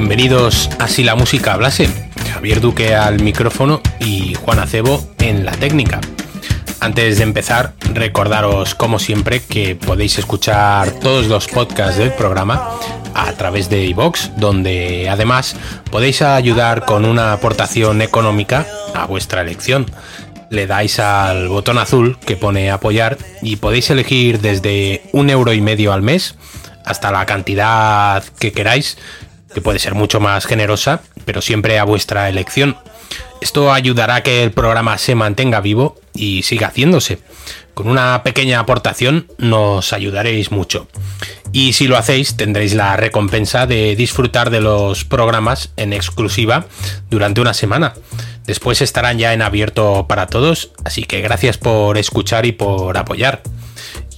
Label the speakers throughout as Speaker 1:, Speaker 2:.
Speaker 1: Bienvenidos a Si la música hablase. Javier Duque al micrófono y Juan Acebo en la técnica. Antes de empezar, recordaros como siempre que podéis escuchar todos los podcasts del programa a través de iVox, donde además podéis ayudar con una aportación económica a vuestra elección. Le dais al botón azul que pone apoyar y podéis elegir desde un euro y medio al mes hasta la cantidad que queráis que puede ser mucho más generosa, pero siempre a vuestra elección. Esto ayudará a que el programa se mantenga vivo y siga haciéndose. Con una pequeña aportación nos ayudaréis mucho. Y si lo hacéis tendréis la recompensa de disfrutar de los programas en exclusiva durante una semana. Después estarán ya en abierto para todos, así que gracias por escuchar y por apoyar.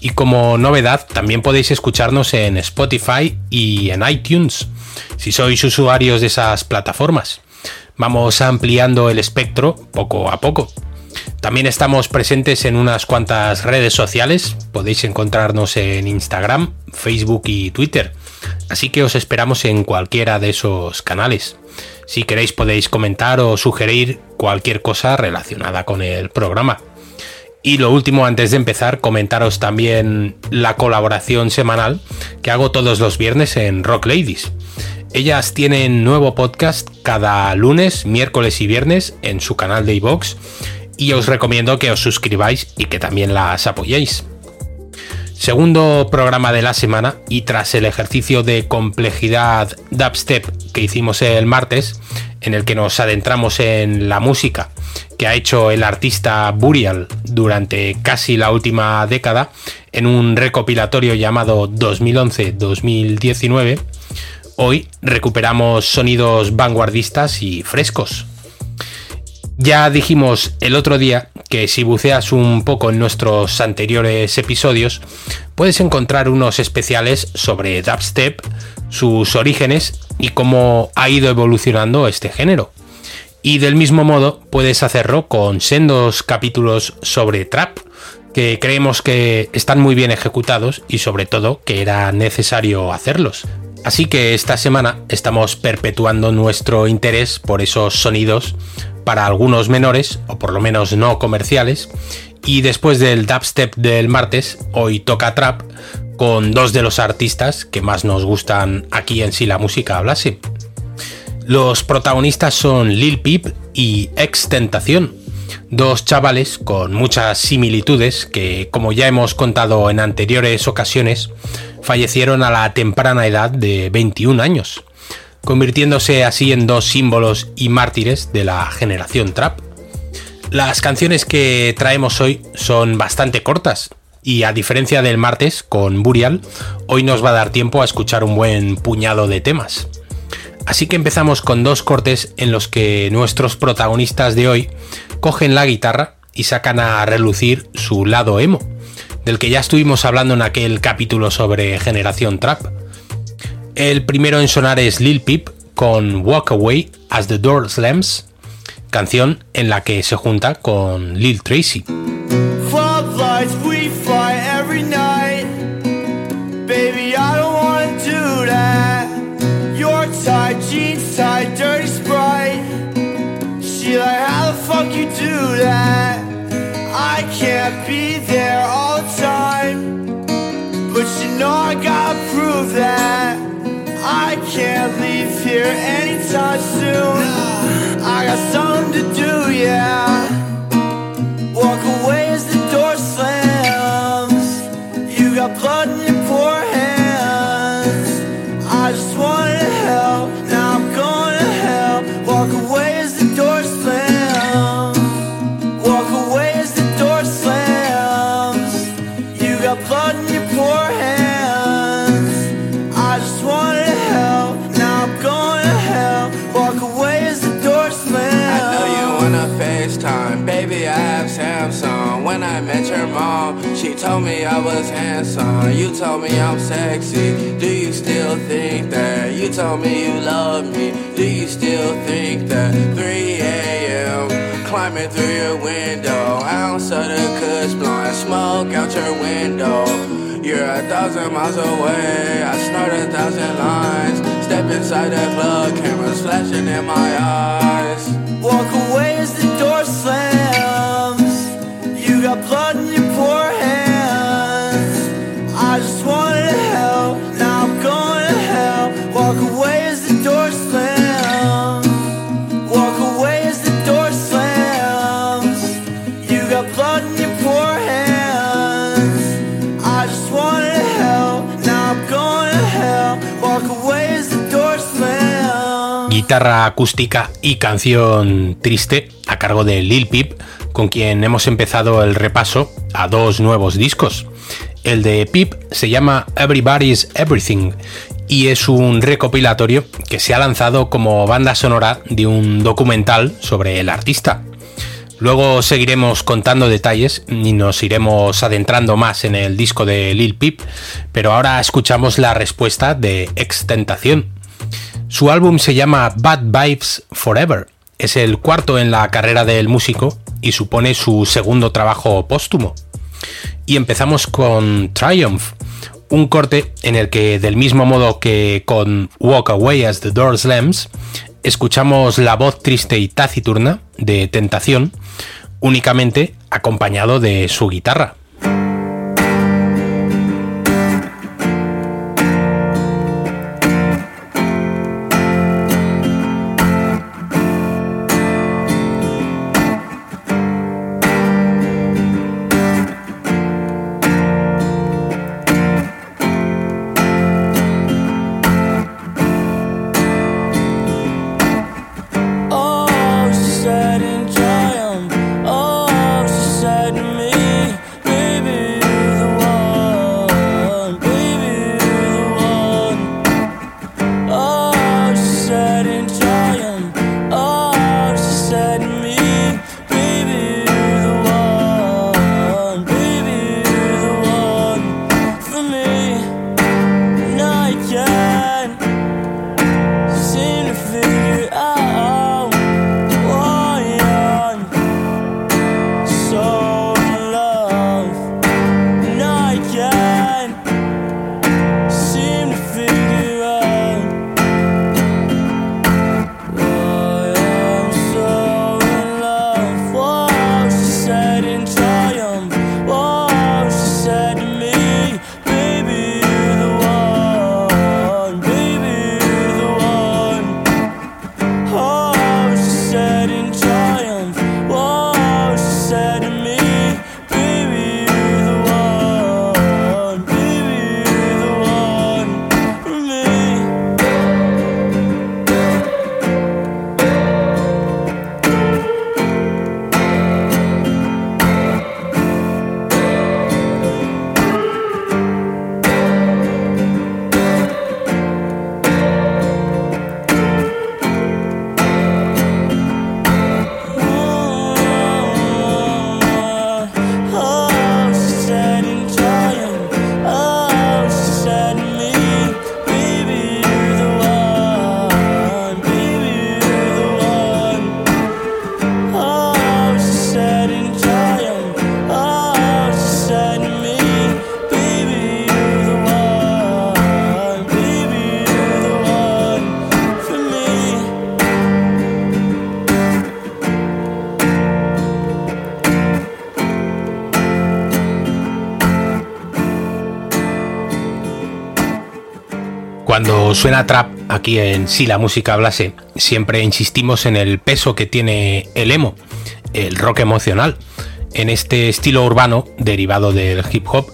Speaker 1: Y como novedad, también podéis escucharnos en Spotify y en iTunes si sois usuarios de esas plataformas. Vamos ampliando el espectro poco a poco. También estamos presentes en unas cuantas redes sociales, podéis encontrarnos en Instagram, Facebook y Twitter, así que os esperamos en cualquiera de esos canales. Si queréis podéis comentar o sugerir cualquier cosa relacionada con el programa. Y lo último, antes de empezar, comentaros también la colaboración semanal que hago todos los viernes en Rock Ladies. Ellas tienen nuevo podcast cada lunes, miércoles y viernes en su canal de iVoox y os recomiendo que os suscribáis y que también las apoyéis. Segundo programa de la semana y tras el ejercicio de complejidad dubstep que hicimos el martes, en el que nos adentramos en la música que ha hecho el artista Burial durante casi la última década en un recopilatorio llamado 2011-2019, Hoy recuperamos sonidos vanguardistas y frescos. Ya dijimos el otro día que si buceas un poco en nuestros anteriores episodios, puedes encontrar unos especiales sobre dubstep, sus orígenes y cómo ha ido evolucionando este género. Y del mismo modo puedes hacerlo con sendos capítulos sobre trap, que creemos que están muy bien ejecutados y sobre todo que era necesario hacerlos, Así que esta semana estamos perpetuando nuestro interés por esos sonidos para algunos menores, o por lo menos no comerciales, y después del dubstep del martes, hoy toca trap con dos de los artistas que más nos gustan aquí en Si la música hablase. Los protagonistas son Lil Peep y Ex Tentación, dos chavales con muchas similitudes que, como ya hemos contado en anteriores ocasiones, fallecieron a la temprana edad de 21 años, convirtiéndose así en dos símbolos y mártires de la generación trap. Las canciones que traemos hoy son bastante cortas y a diferencia del martes con Burial, hoy nos va a dar tiempo a escuchar un buen puñado de temas. Así que empezamos con dos cortes en los que nuestros protagonistas de hoy cogen la guitarra y sacan a relucir su lado emo del que ya estuvimos hablando en aquel capítulo sobre generación trap. El primero en sonar es Lil Peep con Walk Away as the Door Slams, canción en la que se junta con Lil Tracy. That can't leave here anytime soon. I got something to do, yeah. Walk away as the door slams. You got blood
Speaker 2: she told me I was handsome. You told me I'm sexy. Do you still think that? You told me you love me. Do you still think that? 3 a.m. Climbing through your window, ounce of the kush blowing smoke out your window. You're a thousand miles away. I snort a thousand lines. Step inside the club,
Speaker 1: acústica y canción triste a cargo de Lil Peep, con quien hemos empezado el repaso a dos nuevos discos. El de Peep se llama Everybody's Everything y es un recopilatorio que se ha lanzado como banda sonora de un documental sobre el artista. Luego seguiremos contando detalles y nos iremos adentrando más en el disco de Lil Peep, pero ahora escuchamos la respuesta de Extentación. Su álbum se llama Bad Vibes Forever. Es el cuarto en la carrera del músico y supone su segundo trabajo póstumo. Y empezamos con Triumph, un corte en el que, del mismo modo que con Walk Away as the Door Slams, escuchamos la voz triste y taciturna de Tentación, únicamente acompañado de su guitarra. Cuando suena trap aquí en Si la música hablase, siempre insistimos en el peso que tiene el emo, el rock emocional, en este estilo urbano derivado del hip hop.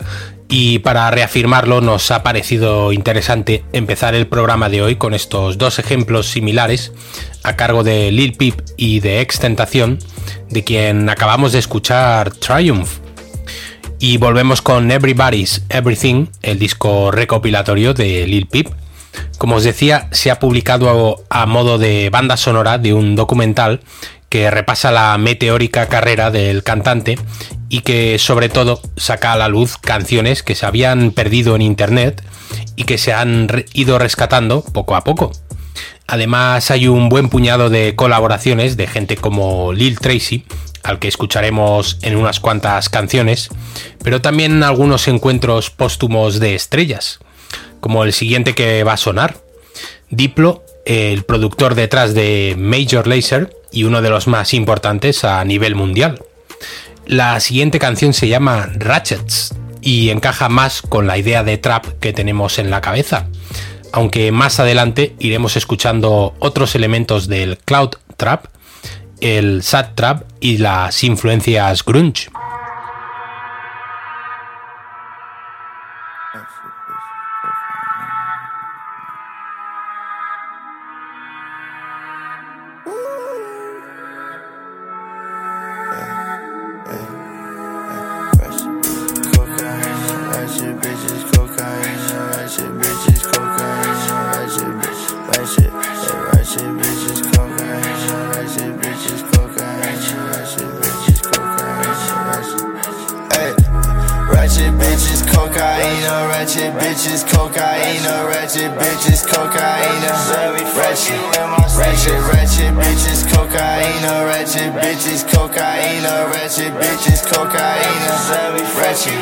Speaker 1: Y para reafirmarlo nos ha parecido interesante empezar el programa de hoy con estos dos ejemplos similares a cargo de Lil Peep y de Extentación, de quien acabamos de escuchar Triumph. Y volvemos con Everybody's Everything, el disco recopilatorio de Lil Peep, como os decía, se ha publicado a modo de banda sonora de un documental que repasa la meteórica carrera del cantante y que sobre todo saca a la luz canciones que se habían perdido en internet y que se han ido rescatando poco a poco. Además hay un buen puñado de colaboraciones de gente como Lil Tracy, al que escucharemos en unas cuantas canciones, pero también algunos encuentros póstumos de estrellas como el siguiente que va a sonar. Diplo, el productor detrás de Major Lazer y uno de los más importantes a nivel mundial. La siguiente canción se llama Ratchets y encaja más con la idea de trap que tenemos en la cabeza, aunque más adelante iremos escuchando otros elementos del cloud trap, el sad trap y las influencias grunge.
Speaker 3: ratchet bitches, cocaine, ratchet bitches, cocaine, ratchet bitches. ratchet, ratchet bitches, cocaine, ratchet bitches, cocaine, ratchet bitches, cocaine, hey. Ratchet bitches, cocaine, ratchet bitches, cocaine, ratchet bitches, cocaine, ratchet, ratchet, ratchet bitches, cocaine, a ratchet bitches, cocaine, a ratchet bitches, cocaine, ratchet,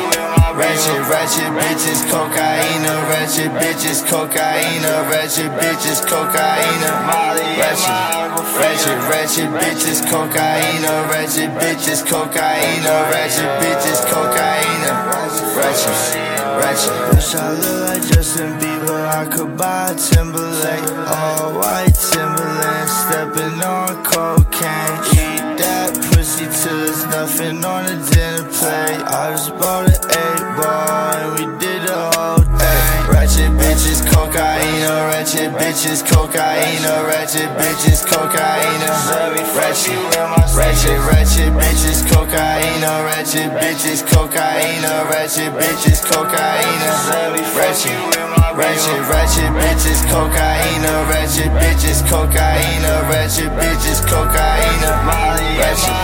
Speaker 3: ratchet, ratchet bitches, cocaine, a ratchet bitches, cocaine, a ratchet bitches, cocaine, ratchet, ratchet, ratchet bitches, cocaine, a ratchet bitches, cocaine, a ratchet bitches, cocaine, ratchet, ratchet. Wish I looked like Justin Bieber, I could buy a Timberlake, all white Timberlake stepping on cocaine. Eat that pussy till there's nothing on the dinner plate. I just bought an cocaine, ratchet bitches, cocaine, ratchet bitches, cocaine, ratchet, ratchet, ratchet bitches, cocaine, ratchet bitches, cocaine, ratchet bitches, cocaine, ratchet, ratchet, ratchet bitches, cocaine, ratchet bitches, cocaine, ratchet bitches, cocaine, ratchet,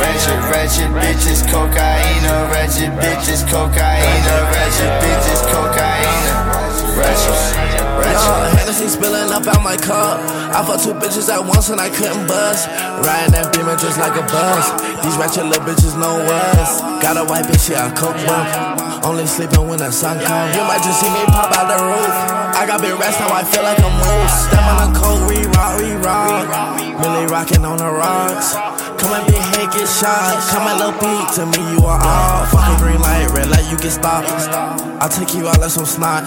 Speaker 3: ratchet, ratchet bitches, cocaine, ratchet bitches, cocaine, ratchet bitches, cocaine. Ratchet, uh, Hennessy spilling up out my cup. I fucked two bitches at once and I couldn't bust. Riding that beamer just like a bus. These ratchet little bitches know us. Got a white bitch, yeah, I coke bump. Only sleeping when the sun comes. You might just see me pop out the roof. I got big rest now, I feel like a moose. Step on the cold, re rock, re rock. Really rocking on the rocks. Come and big head, get shot. Come and little beat to me, you are all. Fucking green light, red light, you get stopped. I'll take you out like some snot.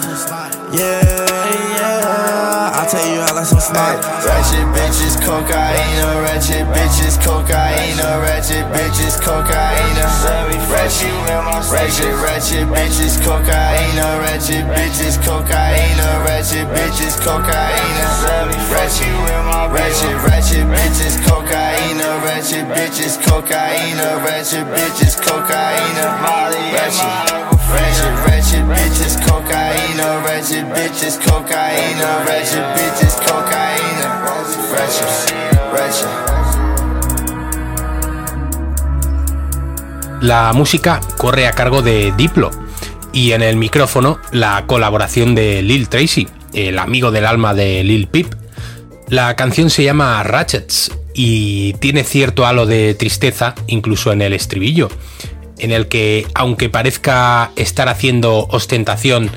Speaker 3: Yeah, yeah. I'll tell you out like some snot. Ratchet bitches, cocaine. Ratchet bitches, cocaine. Ratchet bitches, cocaine. Ratchet, ratchet, ratchet bitches, cocaine. Ratchet bitches, cocaine. Ratchet bitches, cocaine. Ratchet, ratchet, ratchet bitches, cocaine. Ratchet bitches, cocaine. Ratchet bitches, cocaine. Ratchet,
Speaker 1: La música corre a cargo de Diplo y en el micrófono la colaboración de Lil Tracy, el amigo del alma de Lil Peep. La canción se llama Ratchets y tiene cierto halo de tristeza incluso en el estribillo, en el que aunque parezca estar haciendo ostentación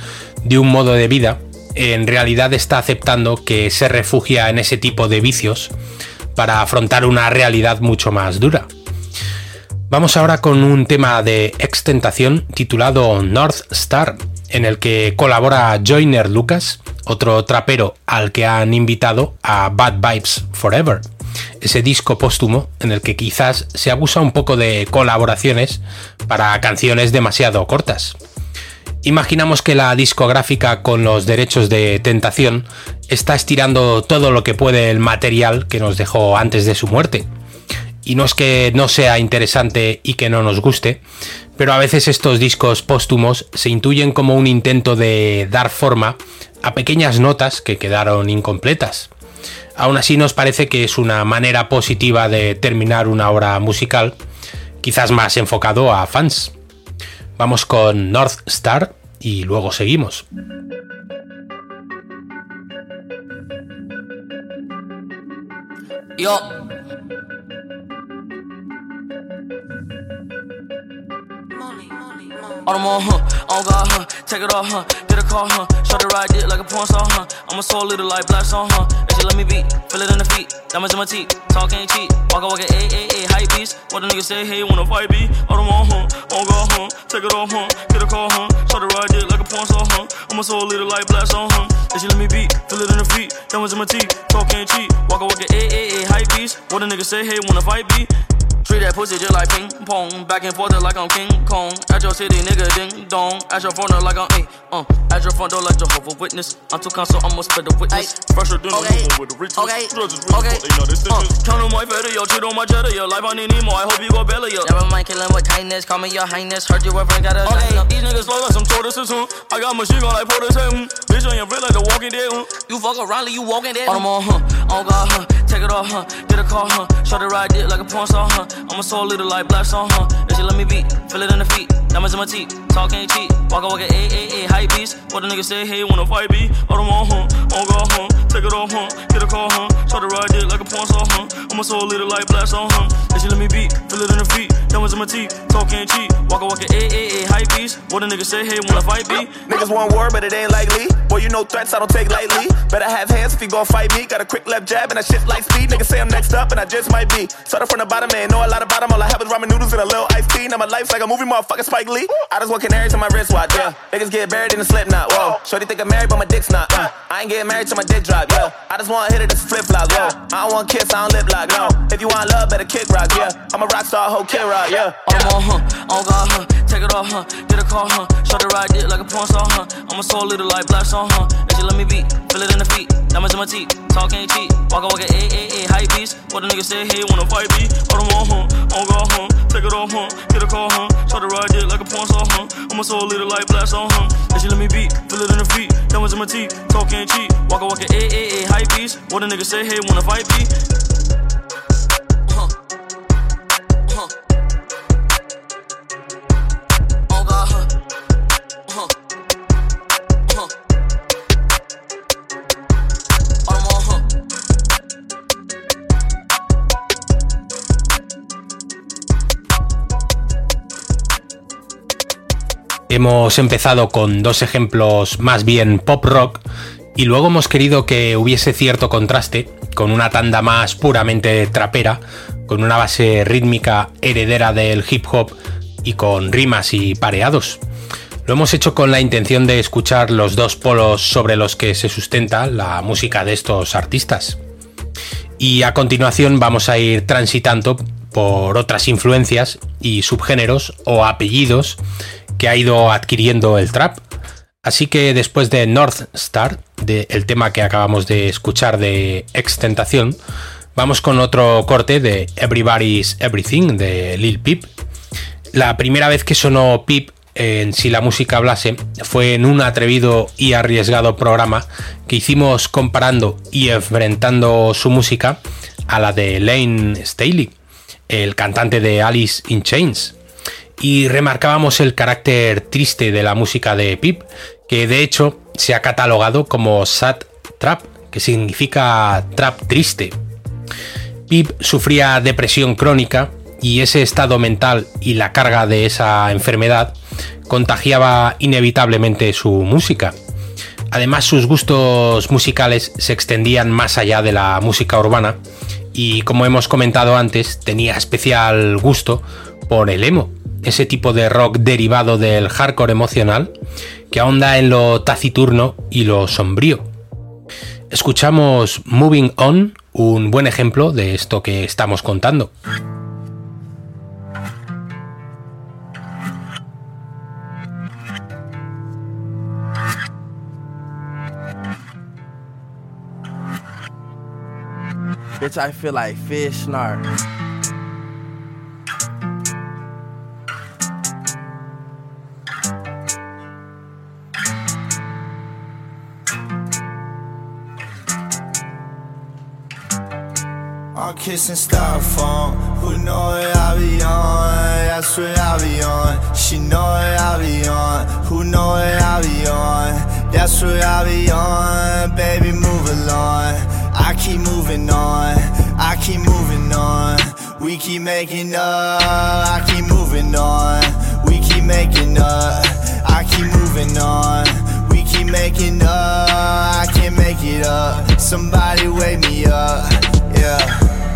Speaker 1: de un modo de vida, en realidad está aceptando que se refugia en ese tipo de vicios para afrontar una realidad mucho más dura. Vamos ahora con un tema de extentación titulado North Star, en el que colabora Joyner Lucas, otro trapero al que han invitado a Bad Vibes Forever, ese disco póstumo en el que quizás se abusa un poco de colaboraciones para canciones demasiado cortas. Imaginamos que la discográfica con los derechos de tentación está estirando todo lo que puede el material que nos dejó antes de su muerte y no es que no sea interesante y que no nos guste, pero a veces estos discos póstumos se intuyen como un intento de dar forma a pequeñas notas que quedaron incompletas. Aún así nos parece que es una manera positiva de terminar una obra musical, quizás más enfocado a fans. Vamos con North Star y luego seguimos.
Speaker 4: Yo. On them on, huh? On God, huh? Take it off, huh? Get a car, huh? Show the ride dick like a porn star, huh? I'm a soul little like black song, huh? And she let me beat, feel it in the feet, diamonds in my teeth, talk ain't cheap, walk walk a a a hype beast. What the nigga say, hey, wanna fight me? On them on, huh? On God, huh? Take it off, huh? Get a car, huh? Show the ride dick like a porn star, huh? I'm a soul little like black song, huh? And she let me beat, feel it in the feet, diamonds in my teeth, talk ain't cheap, walk walk a a a hype beast. What the nigga say, hey, wanna fight me? Treat that pussy just like ping pong. Back and forth like I'm King Kong. At your city, nigga, ding dong. At your front door like I'm A. Uh, at your front door like Jehovah Witness. I'm too console, I'ma spread the witness. Fresher than okay. a with the riches. Okay. Judges, okay. They know this uh, Count on my feather, yo. Cheat on my cheddar, yo. Life I need Nemo. I hope you go belly, yo. Never mind killing with kindness. Call me your highness. Heard your boyfriend got a Okay, these niggas flow like some tortoises, huh? I got machine gun like hmm. Bitch on your feet like the walking dead, huh? You fuck around you walking dead. On them on, huh? On God, huh? Take it off, huh? Get a car, huh? Show the ride dick like a porn star, huh? I'm a soul little like black song, huh? And she let me beat, feel it in the feet, diamonds in my teeth, talk ain't cheap. Walk walk a a a a hype beast. What a nigga say, hey, wanna fight me? I don't want huh, on go huh, take it off huh, get a call huh, try to ride it like a porn star huh. I'm a soul little like blast on huh. And she let me beat, feel it in the feet, diamonds in my teeth, talk ain't cheap. Walk walk a a What a nigga say, hey, wanna fight me?
Speaker 5: Niggas want war, but it ain't likely. Boy, you know threats I don't take lightly. Better have hands if you gon' fight me. Got a quick left jab and that shit like speed. Niggas say I'm next up and I just might be. Started from the bottom, man, know a lot about them. All I have is ramen noodles and a little iced tea. Now my life's like a movie, motherfucker Spike Lee. I just want canaries on my wristwatch, yeah. Niggas get buried in a slip knot, whoa. Shorty think I'm married, but my dick's not, uh. I ain't getting married till my dick drop, yeah. I just want to hit it, it's flip flop, whoa. I don't want kiss, I don't lip lock, no. If you want love, better kick rock, yeah. I'm a rock star, whole kid rock, yeah.
Speaker 4: I'm on huh, on God huh, take it off huh, get a call huh, shut the ride it like a porn star huh. I'm a soul little like black song huh, and she let me beat, feel it in the feet, diamonds in my teeth, talk ain't cheap, walk walk a a a hype beast. What a nigga say, hey, wanna fight me? I don't want huh, on God huh, take it off huh, get a call huh, shut the ride it like a porn star huh. I'm a soul little like black song huh, and she let me beat, feel it in the feet, diamonds in my teeth, talk ain't cheap, walk walk a a a hype beast. What a nigga say, hey, wanna fight me? Huh. Huh.
Speaker 1: Hemos empezado con dos ejemplos más bien pop rock y luego hemos querido que hubiese cierto contraste con una tanda más puramente trapera, con una base rítmica heredera del hip hop y con rimas y pareados. Lo hemos hecho con la intención de escuchar los dos polos sobre los que se sustenta la música de estos artistas. Y a continuación vamos a ir transitando por otras influencias y subgéneros o apellidos que ha ido adquiriendo el trap. Así que después de North Star, del el tema que acabamos de escuchar de Extentación, vamos con otro corte de Everybody's Everything de Lil Peep. La primera vez que sonó Peep en Si la música hablase fue en un atrevido y arriesgado programa que hicimos comparando y enfrentando su música a la de Lane Staley, el cantante de Alice in Chains y remarcábamos el carácter triste de la música de Pip, que de hecho se ha catalogado como sad trap, que significa trap triste. Pip sufría depresión crónica y ese estado mental y la carga de esa enfermedad contagiaba inevitablemente su música. Además sus gustos musicales se extendían más allá de la música urbana y como hemos comentado antes tenía especial gusto por el emo, ese tipo de rock derivado del hardcore emocional que ahonda en lo taciturno y lo sombrío. Escuchamos Moving On, un buen ejemplo de esto que estamos contando.
Speaker 2: Bitch, I feel like fish snark.
Speaker 3: I'm kissing styrofoam. Who know it I be on? That's what I be on. She know it I be on. Who know it I be on? That's what I be on. Baby, move along. I keep moving on. I keep moving on. We keep making up. I keep moving on. We keep making up. I keep moving on. We keep making up. I can't make it up. Somebody wake me up. Yeah.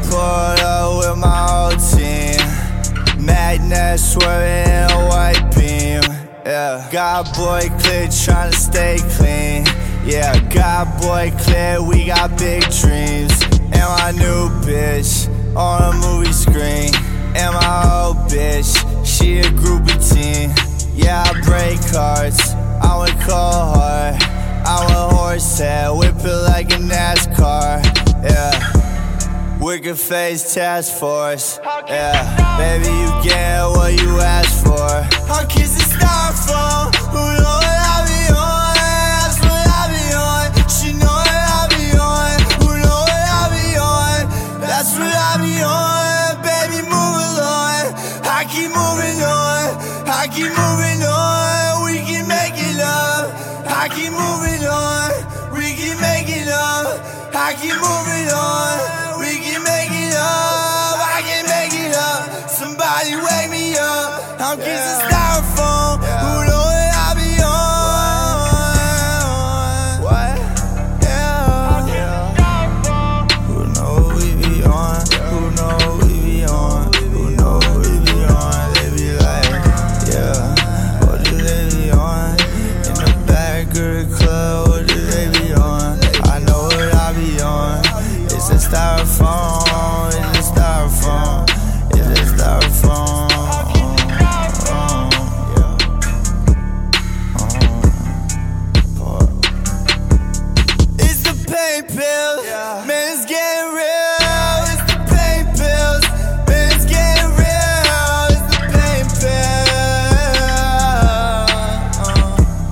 Speaker 3: Pulled up with my whole team. Magnet swerving a white beam. Yeah. God boy clear, tryna stay clean. Yeah, God boy clear, we got big dreams. And my new bitch on a movie screen. And my old bitch, she a groupie teen. Yeah, I break hearts. I went cold hard. I went horsehead, whip it like a NASCAR. Yeah. Wicked face task force. Yeah, baby, you get what you asked for. I'll kiss the styrofoam. Who styrofoam, it's the styrofoam, it's the styrofoam. Man's getting real. It's the pain pills, man's getting real. It's the pain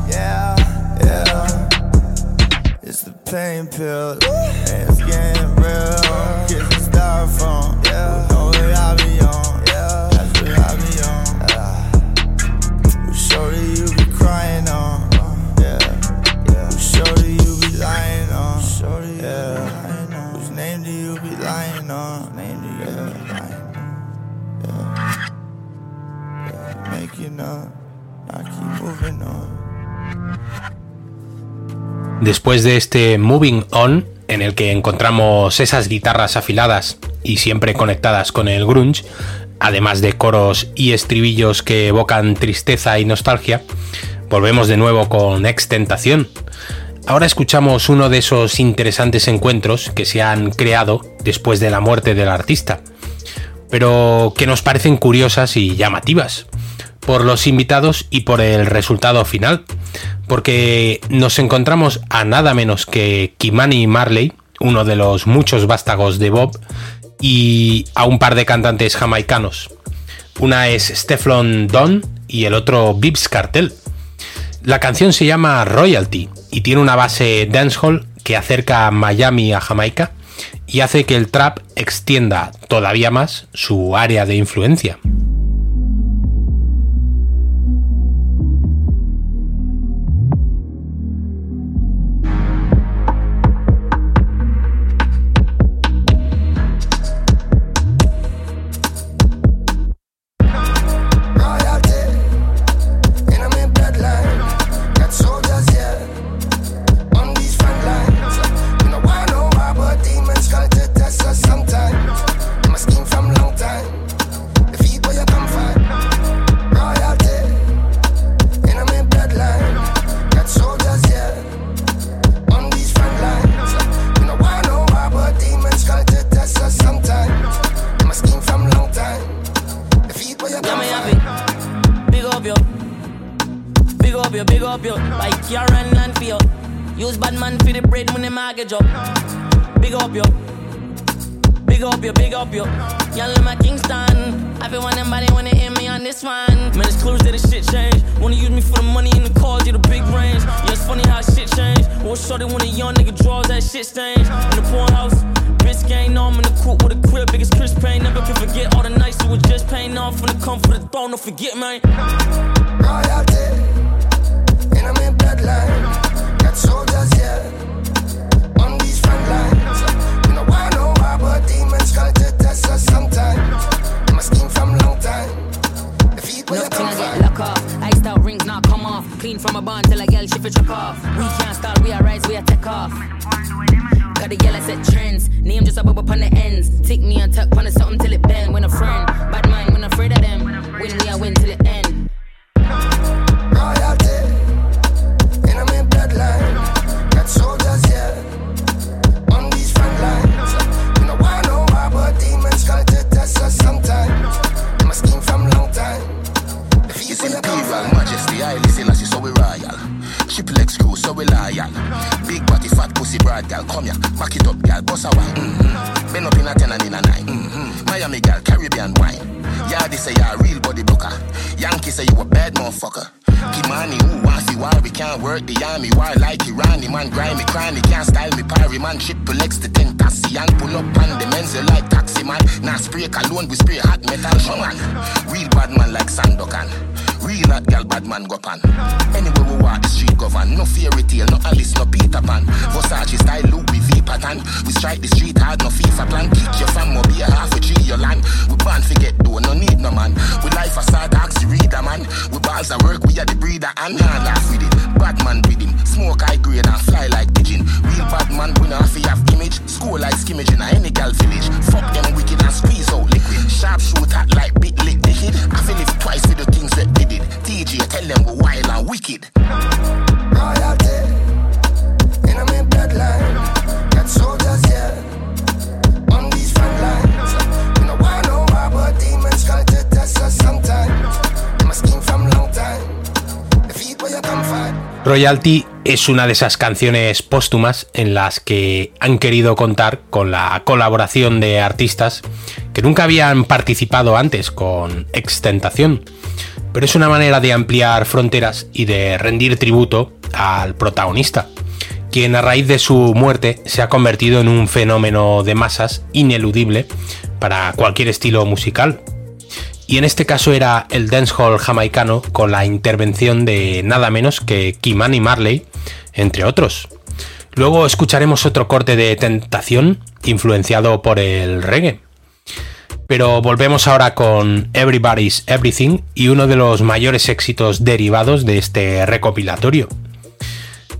Speaker 3: yeah, yeah. It's the pain pill.
Speaker 1: Después de este Moving On, en el que encontramos esas guitarras afiladas y siempre conectadas con el grunge, además de coros y estribillos que evocan tristeza y nostalgia, volvemos de nuevo con Extentación. Ahora escuchamos uno de esos interesantes encuentros que se han creado después de la muerte del artista, pero que nos parecen curiosas y llamativas por los invitados y por el resultado final, porque nos encontramos a nada menos que Kimani Marley, uno de los muchos vástagos de Bob, y a un par de cantantes jamaicanos. Una es Steflon Don y el otro Bibbs Cartel. La canción se llama Royalty y tiene una base dancehall que acerca a Miami a Jamaica y hace que el trap extienda todavía más su área de influencia.
Speaker 6: pussy, I listen as you saw we royal. Triple X crew, so we loyal. Big body, fat pussy, broad gal, come here, back it up, gal, boss a wine. Mm-hmm. Been up in a ten and in a nine. Mm-hmm. Miami gal, Caribbean wine. Yeah, they say you a real body booker. Yankee say you a bad motherfucker. Give money, who wants it? why we can't work the army? Why like Irani, man, grimy, cranny, can't style me, parry, man, triple X the ten taxi and pull up on the men's like taxi man. Now nah, spray cologne, we spray hot metal, shaman. Real bad man like Sandokan. Real hot gal, bad man go pan. Anyway we walk, the street govern. No fairy tale, no Alice, no Peter Pan. Versace style, Louis V pattern. We strike the street hard, no FIFA plan. Kick your fam, be a half a tree, your land. We ban forget though, no need no man. We life aside, ask you read a man. We balls at work, we are the breeder and nah, laugh with it. Bad man with him, smoke high grade and fly like pigeon. Real bad man, we not have have image. School like skimmage in any gal village. Fuck them wicked and squeeze out liquid. Sharp shoot at like bit lick the kid. I feel if twice for the things that did it. TJ tell them we're wild and wicked.
Speaker 7: Royalty in a main bloodline. Got soldiers, yeah, on these front lines. We know why no more, but demons come to test us sometimes. Them a scheme from long time. The feet where you come find.
Speaker 8: Royalty es una de esas canciones póstumas en las que han querido contar con la colaboración de artistas que nunca habían participado antes con Extentación, pero es una manera de ampliar fronteras y de rendir tributo al protagonista, quien a raíz de su muerte se ha convertido en un fenómeno de masas ineludible para cualquier estilo musical. Y en este caso era el dancehall jamaicano con la intervención de nada menos que Kimani Marley, entre otros. Luego escucharemos otro corte de Tentación influenciado por el reggae. Pero volvemos ahora con Everybody's Everything y uno de los mayores éxitos derivados de este recopilatorio.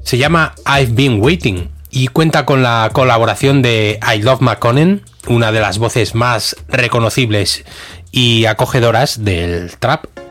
Speaker 8: Se llama I've Been Waiting y cuenta con la colaboración de I Love McConnen, una de las voces más reconocibles y acogedoras del trap.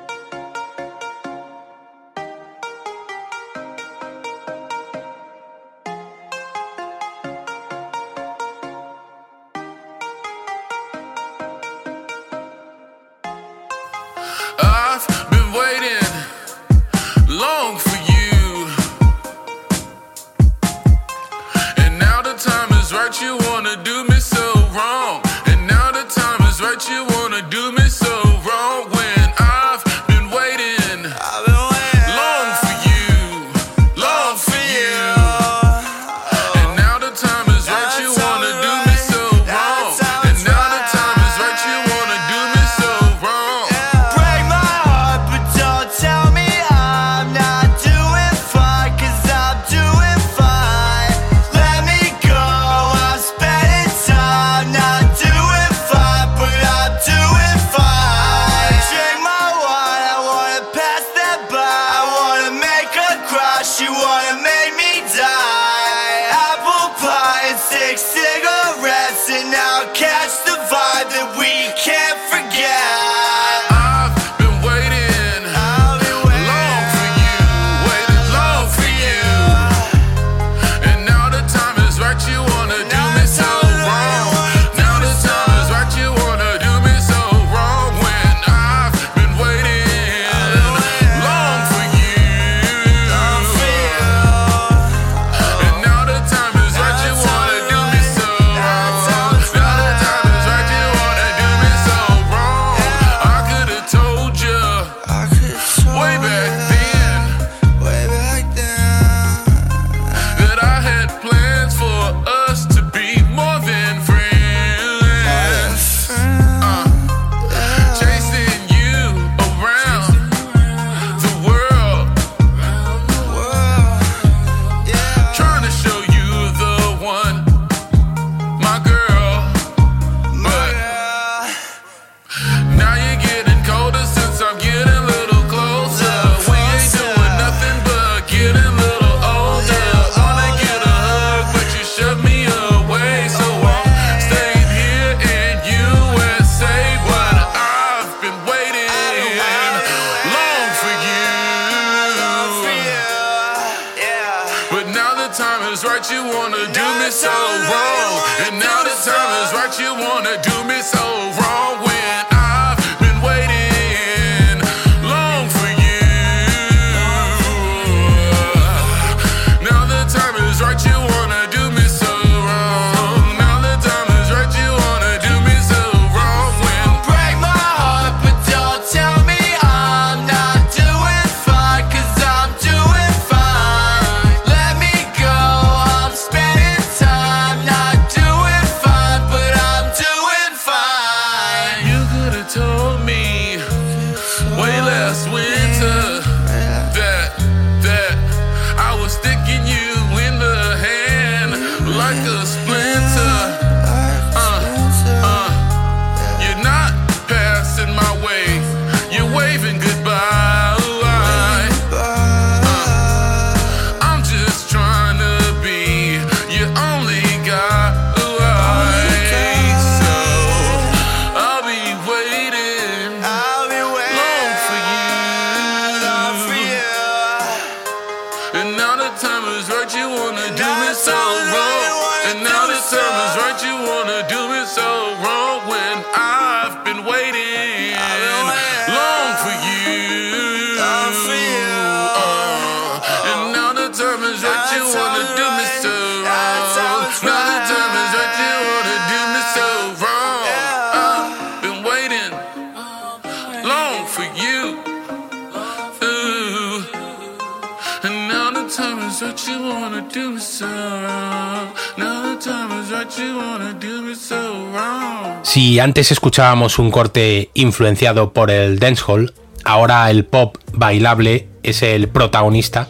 Speaker 1: Si antes escuchábamos un corte influenciado por el dancehall, ahora el pop bailable es el protagonista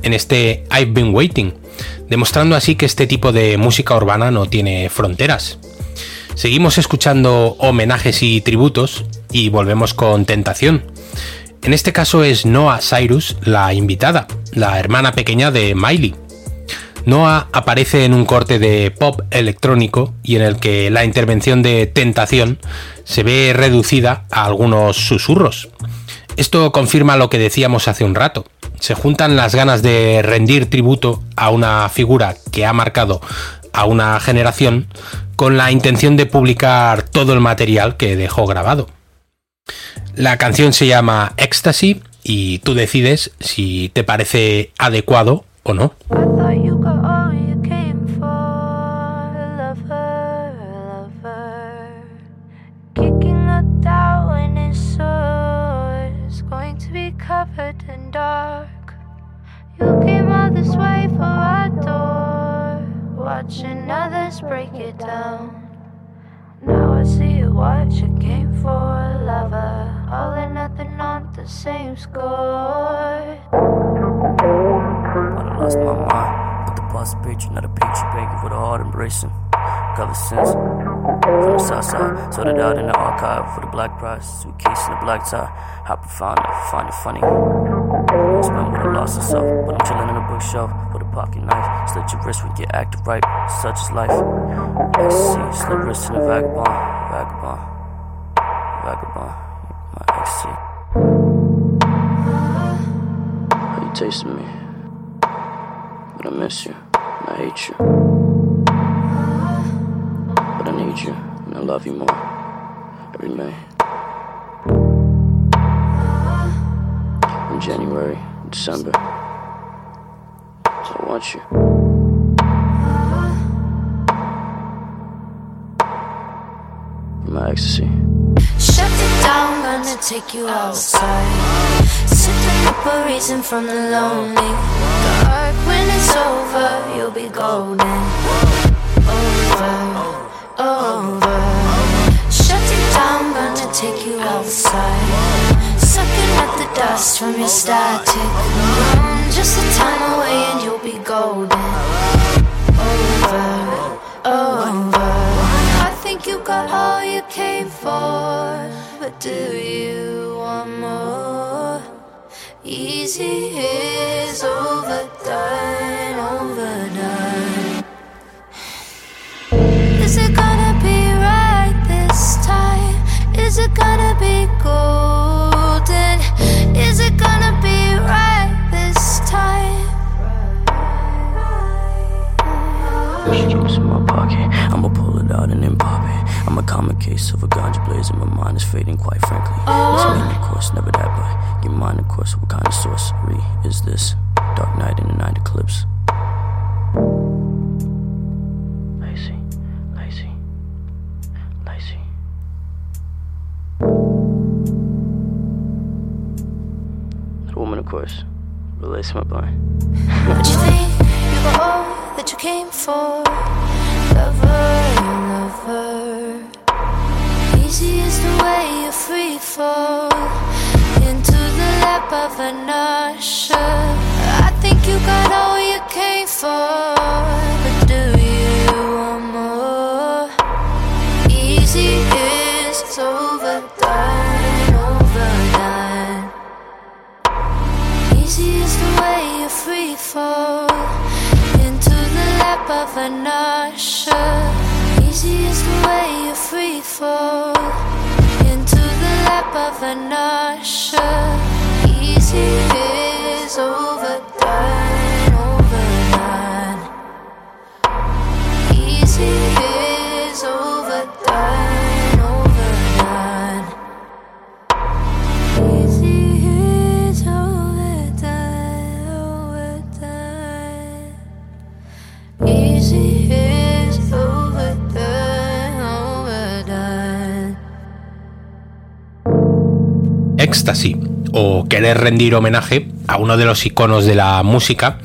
Speaker 1: en este I've Been Waiting, demostrando así que este tipo de música urbana no tiene fronteras. Seguimos escuchando homenajes y tributos y volvemos con Tentación. En este caso es Noah Cyrus la invitada, la hermana pequeña de Miley. Noah aparece en un corte de pop electrónico y en el que la intervención de Tentación se ve reducida a algunos susurros. Esto confirma lo que decíamos hace un rato. Se juntan las ganas de rendir tributo a una figura que ha marcado a una generación con la intención de publicar todo el material que dejó grabado. La canción se llama Ecstasy y tú decides si te parece adecuado o no.
Speaker 9: Watching others break it down. Now I see what you came for, a lover. All or nothing on the same score.
Speaker 10: I lost my mind, but the boss picture, not a picture, begging for the heart embracing color sense. From the south side, sorted out in the archive for the black prize. Suitcase and a black tie. How profound, I find it funny. Spent with a loss of self, but I'm chilling in a bookshelf a pocket knife. Slit your wrist when you acting right, such is life. Ecstasy, slit wrist in a vagabond, vagabond, vagabond. My ecstasy. How you tasting me? But I miss you, and I hate you But I need you, and I love you more every May. In January, December. So I want you. Uh-huh. my ecstasy.
Speaker 9: Shut it down, gonna take you oh. outside. Sipping up a reason from the lonely. Dark when it's over, you'll be golden. Over over. Shut it down, gonna take you outside. Sucking at the dust from your static. Just a time away and you'll be golden. Over, over. I think you got all you came for, but do you want more? Easy is overdone, overdone. Is it gonna be right this time? Is it gonna be golden? Is it this?
Speaker 10: Juice in my pocket, I'ma pull it out and then pop it. I'm a common case of a ganja blaze, and my mind is fading, quite frankly. It's uh. me, of course, never that, but your mind, of course. What kind of sorcery is this? Dark night in the night eclipse. Lazy, lazy, lazy. That woman, of course. Release my body.
Speaker 9: What you think you got all that you came for? Lover, lover. Easy is the way you free fall into the lap of an usher. I think you got all you came for, but do you free fall into the lap of an usher. Easy is the way you free fall into the lap of usher. Easy is overdone.
Speaker 1: Ecstasy, o querer rendir homenaje a uno de los iconos de la música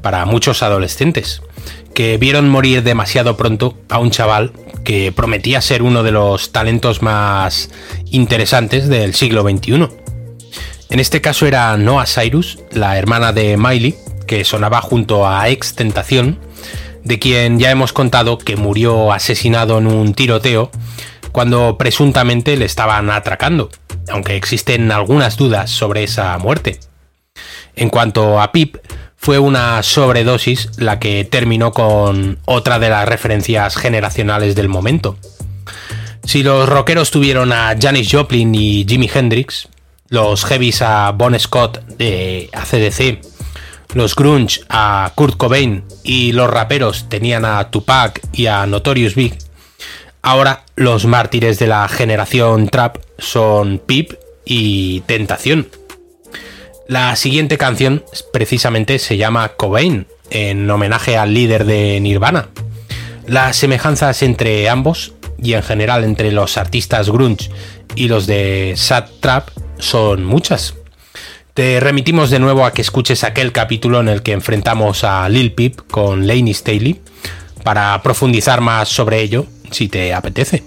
Speaker 1: para muchos adolescentes, que vieron morir demasiado pronto a un chaval que prometía ser uno de los talentos más interesantes del siglo XXI. En este caso era Noah Cyrus, la hermana de Miley, que sonaba junto a Ex Tentación, de quien ya hemos contado que murió asesinado en un tiroteo cuando presuntamente le estaban atracando, aunque existen algunas dudas sobre esa muerte. En cuanto a Pip, fue una sobredosis la que terminó con otra de las referencias generacionales del momento. Si los rockeros tuvieron a Janis Joplin y Jimi Hendrix, los heavies a Bon Scott de ACDC, los grunge a Kurt Cobain y los raperos tenían a Tupac y a Notorious Big, ahora los mártires de la generación trap son Pip y Tentación. La siguiente canción precisamente se llama Cobain, en homenaje al líder de Nirvana. Las semejanzas entre ambos y en general entre los artistas grunge y los de Sad Trap son muchas. Te remitimos de nuevo a que escuches aquel capítulo en el que enfrentamos a Lil Peep con Laney Staley para profundizar más sobre ello si te apetece.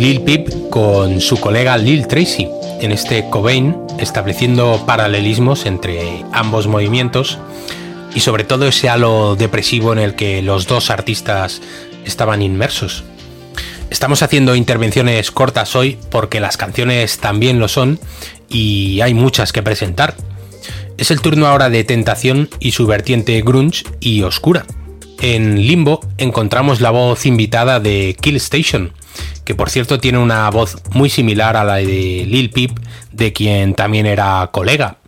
Speaker 2: Lil
Speaker 1: Peep con su colega Lil Tracy en este Cobain, estableciendo paralelismos entre ambos movimientos y sobre todo ese halo depresivo en el que los dos artistas estaban inmersos. Estamos haciendo intervenciones cortas hoy porque las canciones también lo son y hay muchas que presentar. Es el turno ahora de Tentación y su vertiente grunge y oscura. En Limbo encontramos la voz invitada de Kill Station, que por cierto tiene una voz muy similar a la de Lil Peep, de quien también era colega.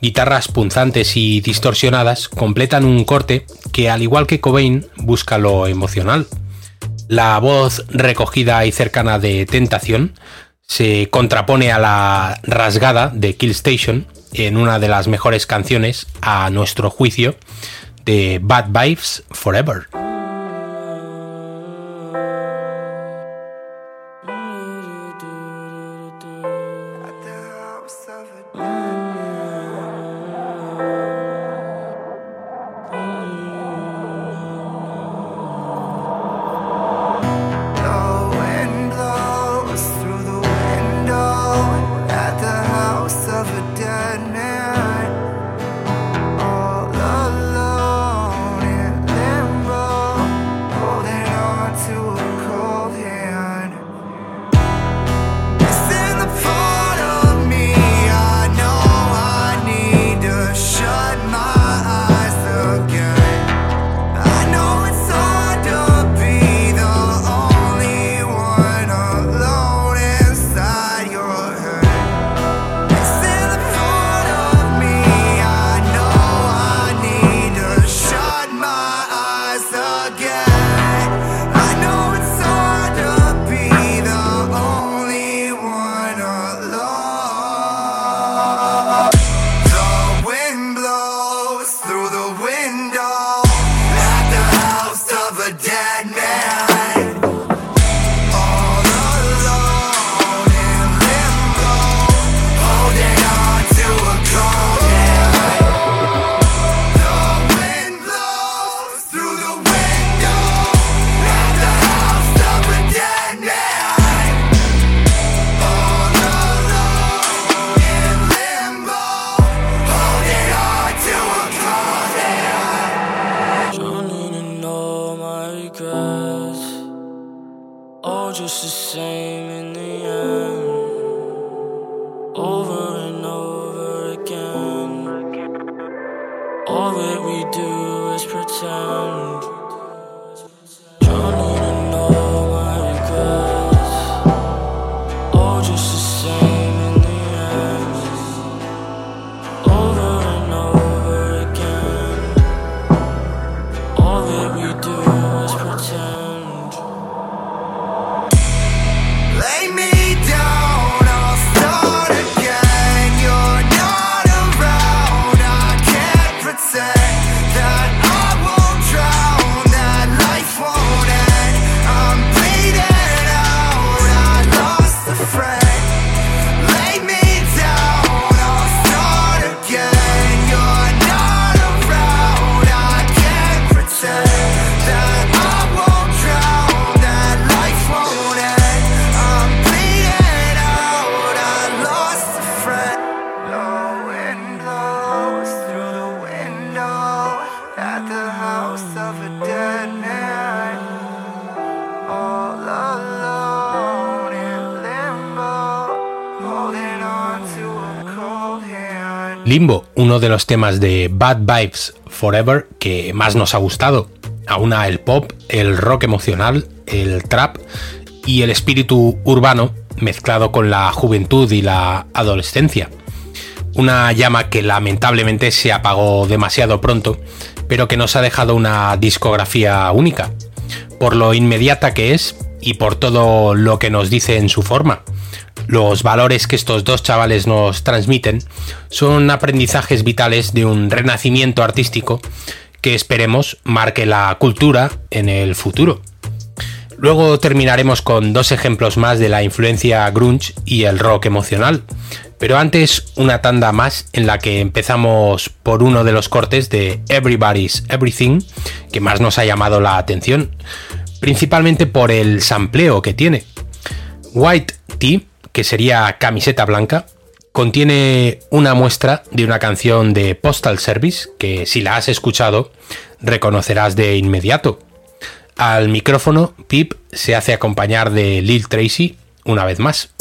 Speaker 1: Guitarras punzantes y distorsionadas completan un corte que, al igual que Cobain, busca lo emocional. La voz recogida y cercana de Tentación se contrapone a la rasgada de Kill Station en una de las mejores canciones, a nuestro juicio, de Bad Vibes Forever. Limbo, uno de los temas de Bad Vibes Forever que más nos ha gustado. Aúna el pop, el rock emocional, el trap y el espíritu urbano mezclado con la juventud y la adolescencia. Una llama que lamentablemente se apagó demasiado pronto, pero que nos ha dejado una discografía única. Por lo inmediata que es, y por todo lo que nos dice en su forma. Los valores que estos dos chavales nos transmiten son aprendizajes vitales de un renacimiento artístico que esperemos marque la cultura en el futuro. Luego terminaremos con dos ejemplos más de la influencia grunge y el rock emocional, pero antes una tanda más en la que empezamos por uno de los cortes de Everybody's Everything que más nos ha llamado la atención principalmente por el sampleo que tiene. White Tea, que sería camiseta blanca, contiene una muestra de una canción de Postal Service que si la has escuchado reconocerás de inmediato. Al micrófono, Pip se hace acompañar de Lil Tracy una vez más.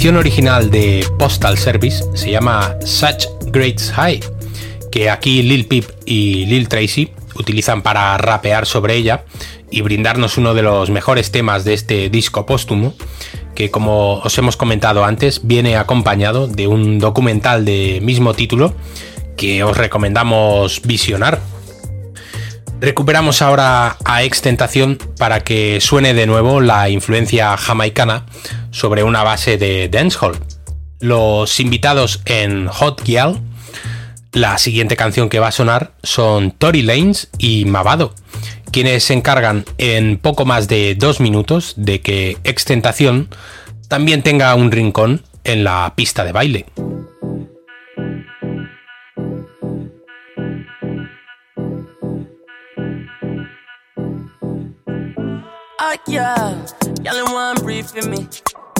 Speaker 1: Canción original de Postal Service se llama Such Greats High, que aquí Lil Peep y Lil Tracy utilizan para rapear sobre ella y brindarnos uno de los mejores temas de este disco póstumo, que como os hemos comentado antes, viene acompañado de un documental de mismo título que os recomendamos visionar. Recuperamos ahora a Extentación para que suene de nuevo la influencia jamaicana sobre una base de dancehall. Los invitados en Hot Gyal, la siguiente canción que va a sonar son Tory Lanez y Mavado, quienes se encargan en poco más de dos minutos de que Extentación también tenga un rincón en la pista de baile.
Speaker 4: Yeah, y'all me.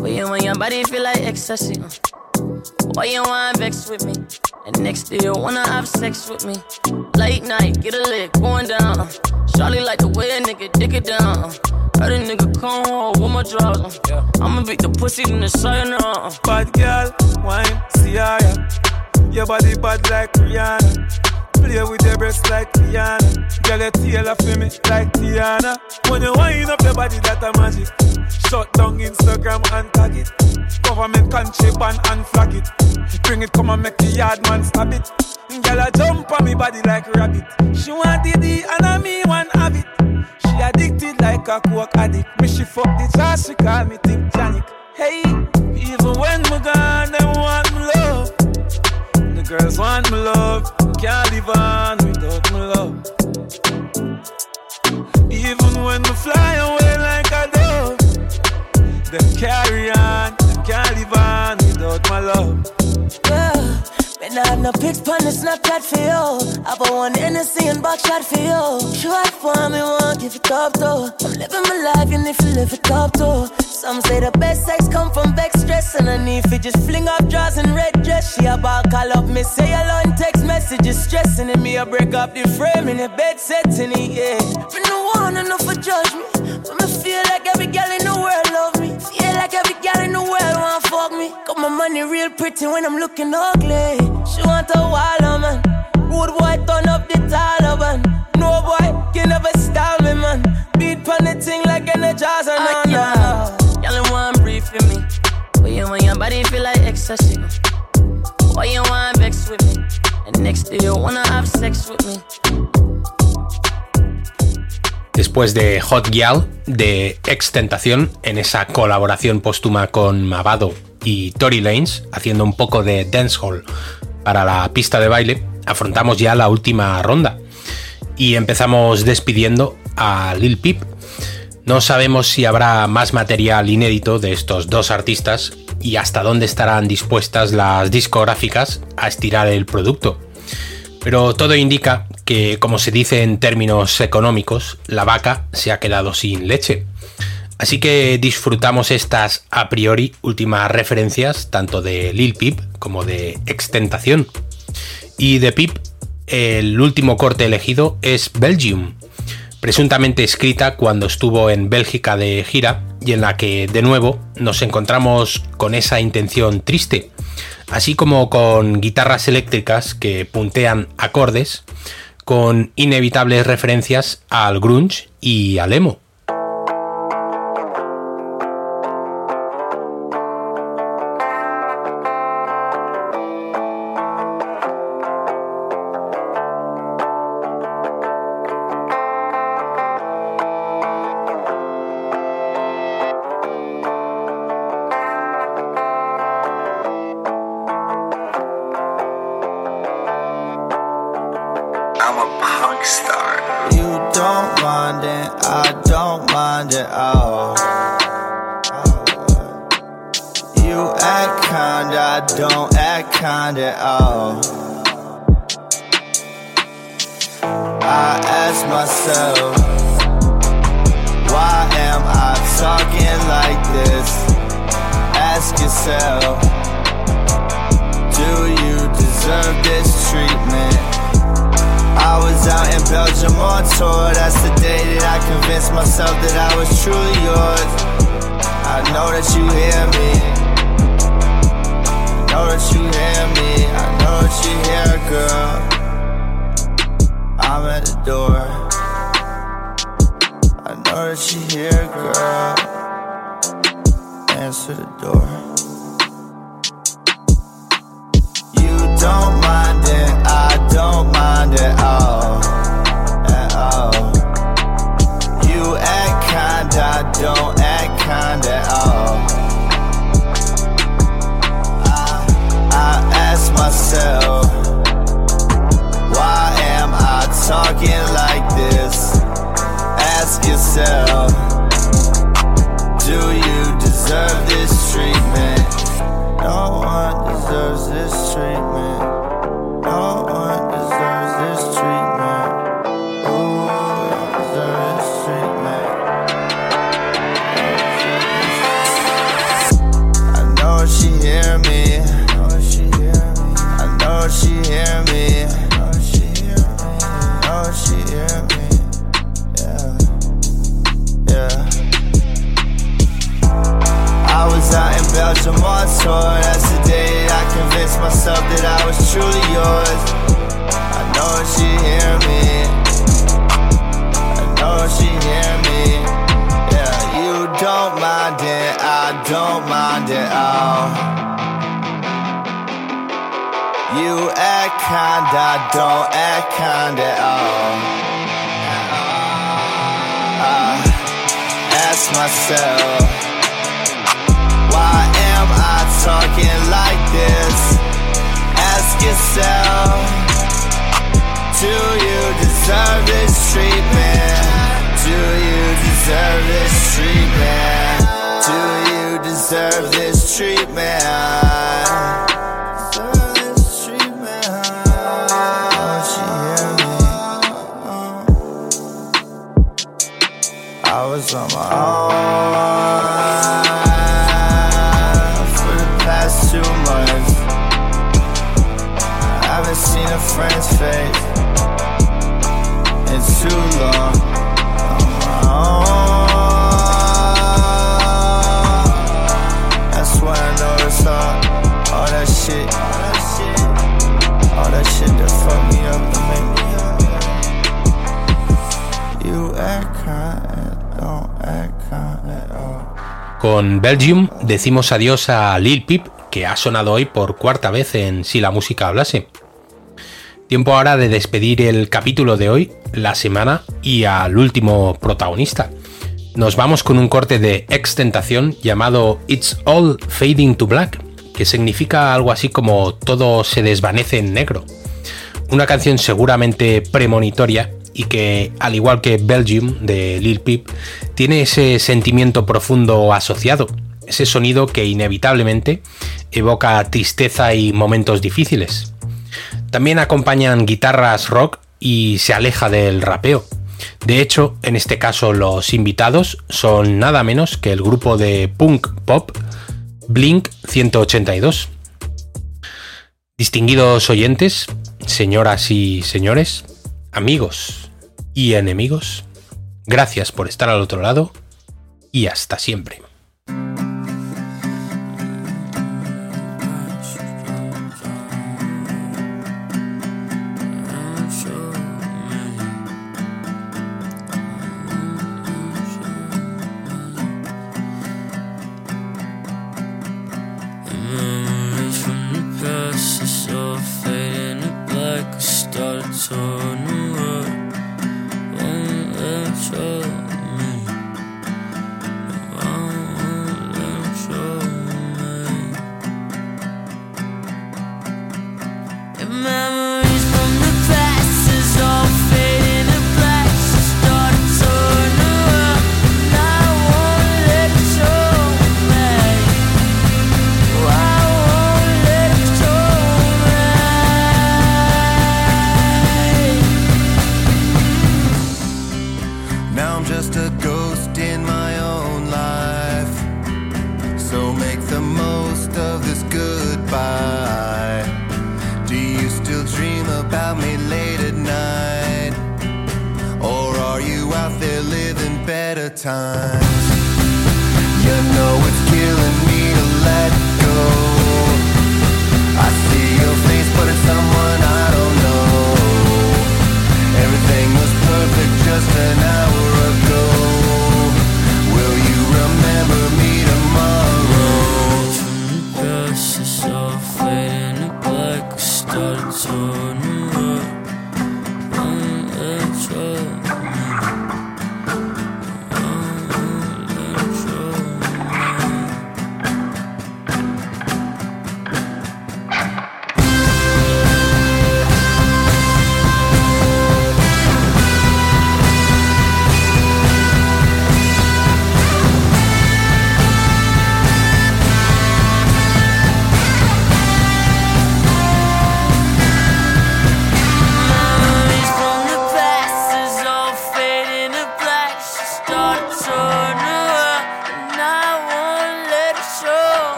Speaker 4: Why you want your body feel like ecstasy? Why you want vex with me? And next day you wanna have sex with me. Late night, get a lick going down. Charlie like the way a nigga dick it down. Heard a nigga come home with my uh. I'ma beat the pussy in the now.
Speaker 11: Bad girl, wine, Ciara. Your body bad like Rihanna. Play with your breasts like Tiana. Girl, your tail off me like Tiana. When you wind up your body, that a magic. Shut down Instagram and tag it. Government contraband and flag it. Bring it, come and make the yard man stab it. Girl, I jump on me body like rabbit. She want D and I me one it. She addicted like a coke addict. Me she fuck the jazz, she call me Think Janik. Hey, even when me gone, them want me love. Girls want my love. Can't live on without my love. Even when me fly away like a dove, them carry on. Them can't live on without my love.
Speaker 4: Yeah. Man, I have no pics on the Snapchat for you. I bought one Hennessy and back shot for you. Short for me, won't give it up though. I'm living my life, and if you live it up too. Some say the best sex come from back stress, and I need to just fling up drawers and red dress. She about call up me, say and text messages, stressing and me. I break up the frame in the bed setting it, yeah. Me no want enough for judge me, but me feel like every girl in the world love me. Feel like every girl in the world want fuck me. Got my money real pretty when I'm looking ugly. She want a wild man. Rude boy turn up the Taliban. No boy can never style me, man. Beat pon the thing like energizer, ah, no, no,
Speaker 1: Después de Hot Gyal, de Extentación, en esa colaboración póstuma con Mavado y Tory Lanez, haciendo un poco de dancehall para la pista de baile, afrontamos ya la última ronda. Y empezamos despidiendo a Lil Peep. No sabemos si habrá más material inédito de estos dos artistas y hasta dónde estarán dispuestas las discográficas a estirar el producto. Pero todo indica que, como se dice en términos económicos, la vaca se ha quedado sin leche. Así que disfrutamos estas a priori últimas referencias tanto de Lil Peep como de Extentación. Y de Peep, el último corte elegido es Belgium, presuntamente escrita cuando estuvo en Bélgica de gira y en la que de nuevo nos encontramos con esa intención triste, así como con guitarras eléctricas que puntean acordes, con inevitables referencias al grunge y al emo. Con Belgium decimos adiós a Lil Peep, que ha sonado hoy por cuarta vez en Si la música hablase. Tiempo ahora de despedir el capítulo de hoy, la semana y al último protagonista. Nos vamos con un corte de extentación llamado It's All Fading to Black, que significa algo así como todo se desvanece en negro. Una canción seguramente premonitoria y que, al igual que Belgium de Lil Peep, tiene ese sentimiento profundo asociado, ese sonido que inevitablemente evoca tristeza y momentos difíciles. También acompañan guitarras rock y se aleja del rapeo. De hecho, en este caso los invitados son nada menos que el grupo de punk pop Blink 182. Distinguidos oyentes, señoras y señores, amigos, y enemigos. Gracias por estar al otro lado y hasta siempre.